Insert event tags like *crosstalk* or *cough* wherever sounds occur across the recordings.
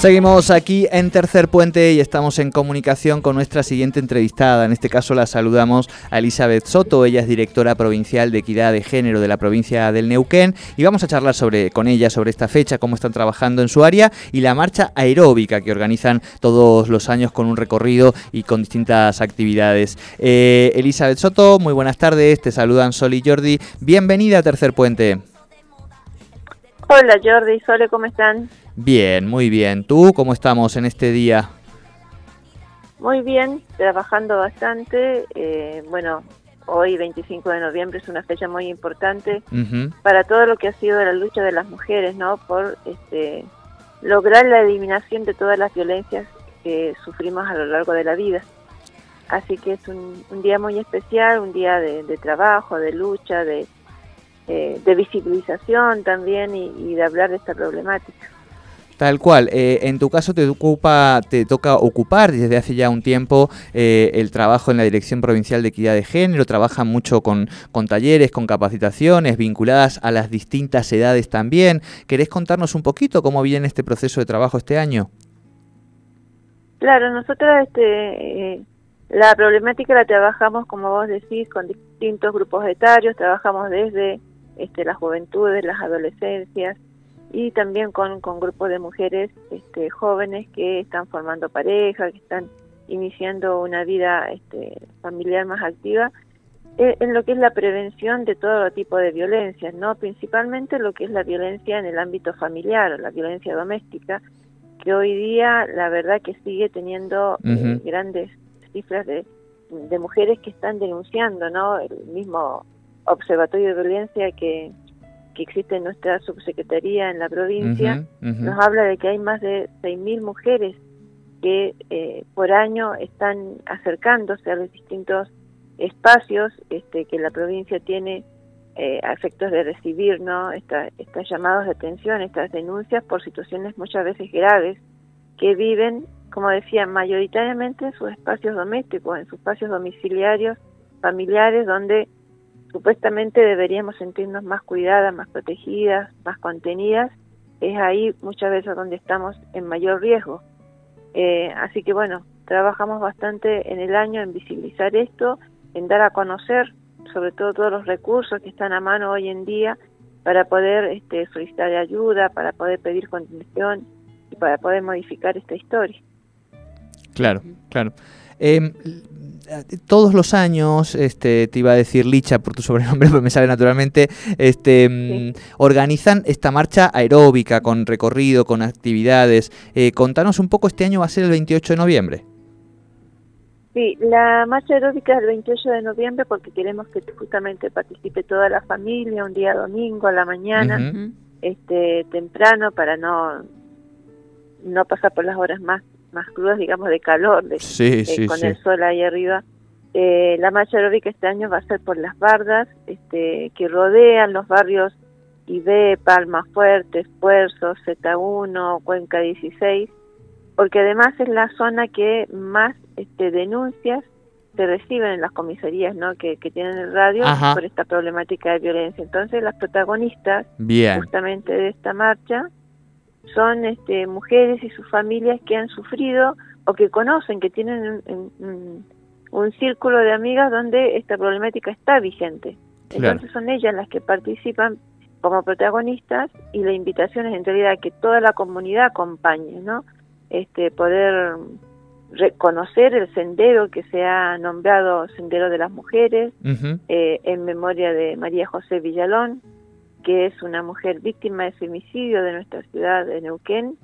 Seguimos aquí en Tercer Puente y estamos en comunicación con nuestra siguiente entrevistada. En este caso la saludamos a Elizabeth Soto, ella es directora provincial de Equidad de Género de la provincia del Neuquén y vamos a charlar con ella sobre esta fecha, cómo están trabajando en su área y la marcha aeróbica que organizan todos los años con un recorrido y con distintas actividades. Eh, Elizabeth Soto, muy buenas tardes, te saludan Sol y Jordi. Bienvenida a Tercer Puente. Hola Jordi, Sole, ¿cómo están? Bien, muy bien. ¿Tú cómo estamos en este día? Muy bien, trabajando bastante. Eh, bueno, hoy 25 de noviembre es una fecha muy importante para todo lo que ha sido la lucha de las mujeres, ¿no? Por este, lograr la eliminación de todas las violencias que sufrimos a lo largo de la vida. Así que es un, día muy especial, un día de, trabajo, de lucha, de, eh, de visibilización también y de hablar de esta problemática. Tal cual. Eh, en tu caso te ocupa, te toca ocupar desde hace ya un tiempo eh, el trabajo en la Dirección Provincial de Equidad de Género. Trabajan mucho con, con, talleres, con capacitaciones vinculadas a las distintas edades también. ¿Querés contarnos un poquito cómo viene este proceso de trabajo este año? Claro, nosotros este, eh, la problemática la trabajamos, como vos decís, con distintos grupos etarios. Trabajamos desde este, las juventudes, las adolescencias y también con, con grupos de mujeres este, jóvenes que están formando pareja, que están iniciando una vida este, familiar más activa, eh, en lo que es la prevención de todo tipo de violencias, no principalmente lo que es la violencia en el ámbito familiar, la violencia doméstica, que hoy día la verdad que sigue teniendo eh, grandes cifras de, de mujeres que están denunciando, ¿no? El mismo observatorio de violencia que que existe en nuestra subsecretaría en la provincia, nos habla de que hay más de 6.000 mujeres que eh, por año están acercándose a los distintos espacios este, que la provincia tiene eh, a efectos de recibir ¿no? estos llamados de atención, estas denuncias por situaciones muchas veces graves que viven, como decía, mayoritariamente en sus espacios domésticos, en sus espacios domiciliarios, familiares, donde supuestamente deberíamos sentirnos más cuidadas, más protegidas, más contenidas, es ahí muchas veces donde estamos en mayor riesgo. Eh, así que bueno, trabajamos bastante en el año en visibilizar esto, en dar a conocer sobre todo todos los recursos que están a mano hoy en día para poder este, solicitar ayuda, para poder pedir contención y para poder modificar esta historia. Claro, claro. Eh, todos los años, este, te iba a decir Licha por tu sobrenombre, *laughs* pero me sale naturalmente, este, mm, organizan esta marcha aeróbica con recorrido, con actividades. Eh, contanos un poco, este año va a ser el 28 de noviembre. Sí, la marcha aeróbica es el 28 de noviembre porque queremos que justamente participe toda la familia un día domingo a la mañana, este temprano para no no pasar por las horas más más crudas, digamos, de calor, de, eh, con el sol ahí arriba. Eh, la marcha aeróbica este año va a ser por las bardas este, que rodean los barrios IB, Palma Fuerte, Esfuerzo, Z1, Cuenca 16, porque además es la zona que más este, denuncias se reciben en las comisarías ¿no? que, tienen el radio por esta problemática de violencia. Entonces las protagonistas justamente de esta marcha son este, mujeres y sus familias que han sufrido o que conocen, que tienen un, círculo de amigas donde esta problemática está vigente. Entonces son ellas las que participan como protagonistas y la invitación es en realidad que toda la comunidad acompañe, ¿no? Este, poder reconocer el sendero que se ha nombrado Sendero de las Mujeres eh, en memoria de María José Villalón, que es una mujer víctima de femicidio de nuestra ciudad de Neuquén,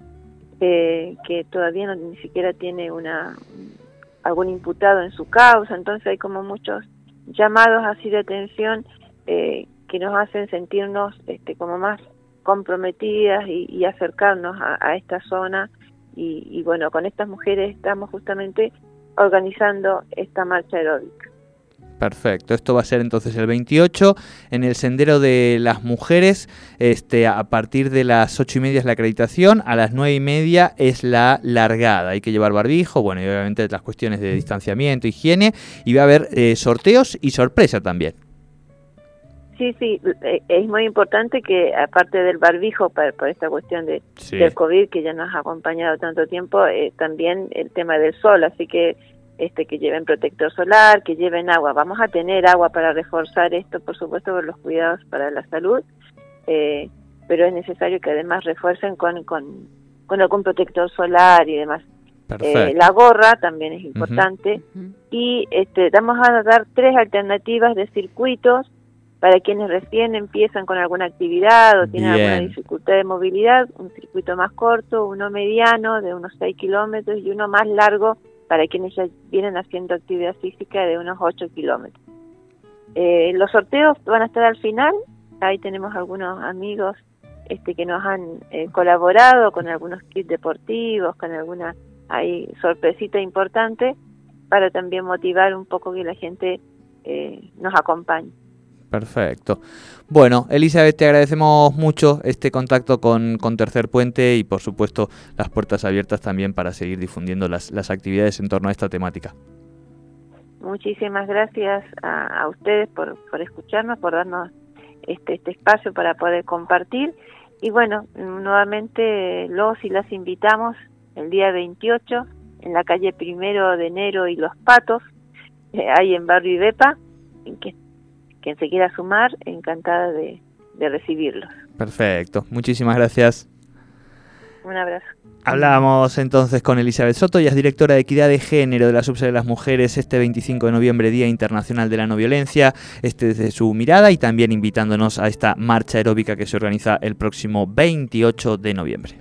eh, que todavía no, ni siquiera tiene una algún imputado en su causa, entonces hay como muchos llamados así de atención eh, que nos hacen sentirnos este, como más comprometidas y, acercarnos a, esta zona y, y, bueno, con estas mujeres estamos justamente organizando esta marcha aeróbica. Perfecto, esto va a ser entonces el 28 en el Sendero de las Mujeres, este, a partir de las 8 y media es la acreditación, a las 9 y media es la largada, hay que llevar barbijo, bueno, y obviamente las cuestiones de distanciamiento, higiene, y va a haber eh, sorteos y sorpresa también. Sí, sí, eh, es muy importante que aparte del barbijo, por, esta cuestión de, del COVID que ya nos ha acompañado tanto tiempo, eh, también el tema del sol, así que este que lleven protector solar, que lleven agua. Vamos a tener agua para reforzar esto, por supuesto, por los cuidados para la salud, eh, pero es necesario que además refuercen con, con, con algún protector solar y demás. la gorra también es importante. Y este, vamos a dar tres alternativas de circuitos para quienes recién empiezan con alguna actividad o tienen alguna dificultad de movilidad, un circuito más corto, uno mediano de unos 6 kilómetros y uno más largo para quienes ya vienen haciendo actividad física de unos 8 kilómetros. Eh, los sorteos van a estar al final, ahí tenemos algunos amigos este, que nos han eh, colaborado con algunos kits deportivos, con alguna ahí sorpresita importante, para también motivar un poco que la gente eh, nos acompañe. Perfecto. Bueno, Elizabeth, te agradecemos mucho este contacto con, Tercer Puente y por supuesto las puertas abiertas también para seguir difundiendo las, las actividades en torno a esta temática. Muchísimas gracias a, ustedes por, por, escucharnos, por darnos este, este espacio para poder compartir. Y bueno, nuevamente los y las invitamos el día 28 en la calle Primero de Enero y Los Patos, eh, ahí en Barrio Ibepa, que quien se quiera sumar, encantada de, recibirlos. Perfecto, muchísimas gracias. Un abrazo. Hablamos entonces con Elizabeth Soto, ella es directora de Equidad de Género de la Subsede de las Mujeres este 25 de noviembre, Día Internacional de la No Violencia, este desde su mirada y también invitándonos a esta marcha aeróbica que se organiza el próximo 28 de noviembre.